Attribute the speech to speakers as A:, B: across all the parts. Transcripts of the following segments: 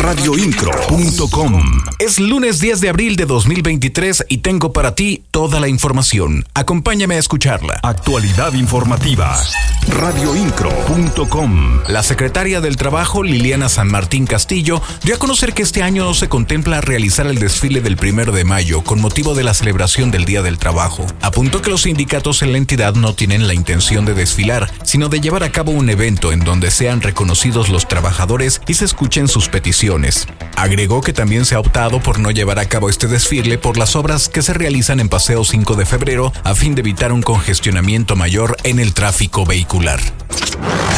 A: Radioincro.com
B: Es lunes 10 de abril de 2023 y tengo para ti toda la información. Acompáñame a escucharla.
A: Actualidad informativa. Radioincro.com
B: La secretaria del Trabajo, Liliana San Martín Castillo, dio a conocer que este año no se contempla realizar el desfile del primero de mayo con motivo de la celebración del Día del Trabajo. Apuntó que los sindicatos en la entidad no tienen la intención de desfilar, sino de llevar a cabo un evento en donde sean reconocidos los trabajadores y se escuchen sus Agregó que también se ha optado por no llevar a cabo este desfile por las obras que se realizan en Paseo 5 de febrero a fin de evitar un congestionamiento mayor en el tráfico vehicular.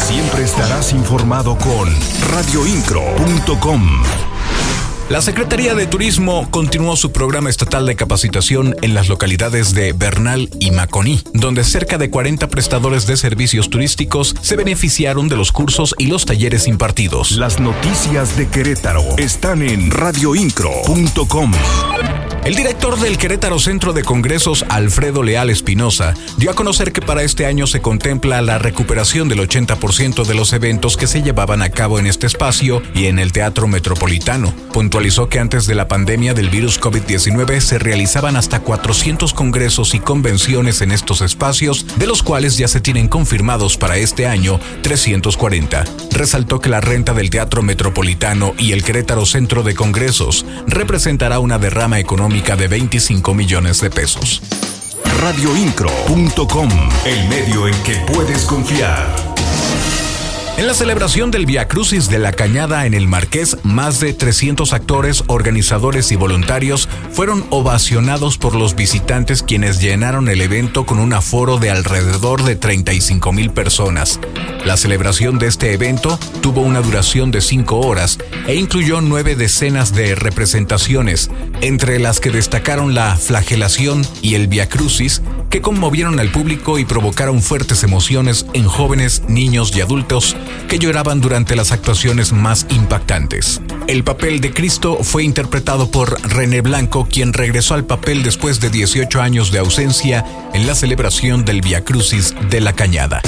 A: Siempre estarás informado con radioincro.com.
B: La Secretaría de Turismo continuó su programa estatal de capacitación en las localidades de Bernal y Maconí, donde cerca de 40 prestadores de servicios turísticos se beneficiaron de los cursos y los talleres impartidos.
A: Las noticias de Querétaro están en radioincro.com.
B: El director del Querétaro Centro de Congresos, Alfredo Leal Espinosa, dio a conocer que para este año se contempla la recuperación del 80% de los eventos que se llevaban a cabo en este espacio y en el Teatro Metropolitano. Puntualizó que antes de la pandemia del virus COVID-19 se realizaban hasta 400 congresos y convenciones en estos espacios, de los cuales ya se tienen confirmados para este año 340. Resaltó que la renta del Teatro Metropolitano y el Querétaro Centro de Congresos representará una derrama económica de 25 millones de pesos.
A: Radioincro.com, el medio en que puedes confiar.
B: En la celebración del Via Crucis de la Cañada en el Marqués, más de 300 actores, organizadores y voluntarios fueron ovacionados por los visitantes quienes llenaron el evento con un aforo de alrededor de 35 mil personas. La celebración de este evento tuvo una duración de 5 horas e incluyó nueve decenas de representaciones, entre las que destacaron la flagelación y el Via Crucis, que conmovieron al público y provocaron fuertes emociones en jóvenes, niños y adultos que lloraban durante las actuaciones más impactantes. El papel de Cristo fue interpretado por René Blanco, quien regresó al papel después de 18 años de ausencia en la celebración del Via Crucis de la Cañada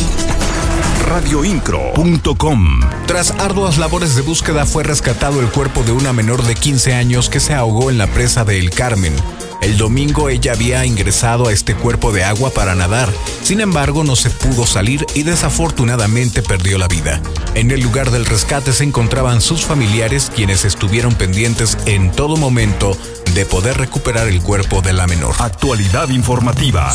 A: radioincro.com.
B: Tras arduas labores de búsqueda fue rescatado el cuerpo de una menor de 15 años que se ahogó en la presa de El Carmen. El domingo ella había ingresado a este cuerpo de agua para nadar, sin embargo no se pudo salir y desafortunadamente perdió la vida. En el lugar del rescate se encontraban sus familiares quienes estuvieron pendientes en todo momento de poder recuperar el cuerpo de la menor.
A: Actualidad informativa.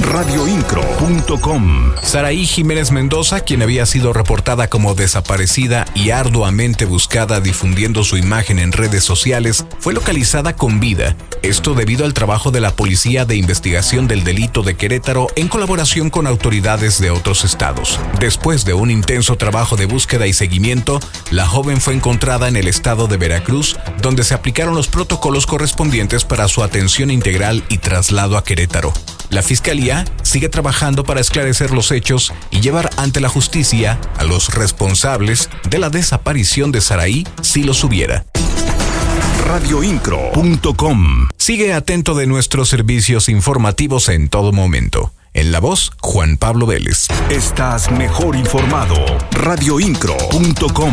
A: Radioincro.com.
B: Saraí Jiménez Mendoza, quien había sido reportada como desaparecida y arduamente buscada difundiendo su imagen en redes sociales, fue localizada con vida. Esto debido al trabajo de la Policía de Investigación del Delito de Querétaro en colaboración con autoridades de otros estados. Después de un intenso trabajo de búsqueda y seguimiento, la joven fue encontrada en el estado de Veracruz, donde se aplicaron los protocolos correspondientes para su atención integral y traslado a Querétaro. La Fiscalía sigue trabajando para esclarecer los hechos y llevar ante la justicia a los responsables de la desaparición de Saraí si los hubiera
A: radioincro.com.
B: Sigue atento de nuestros servicios informativos en todo momento. En la voz, Juan Pablo Vélez.
A: Estás mejor informado. radioincro.com.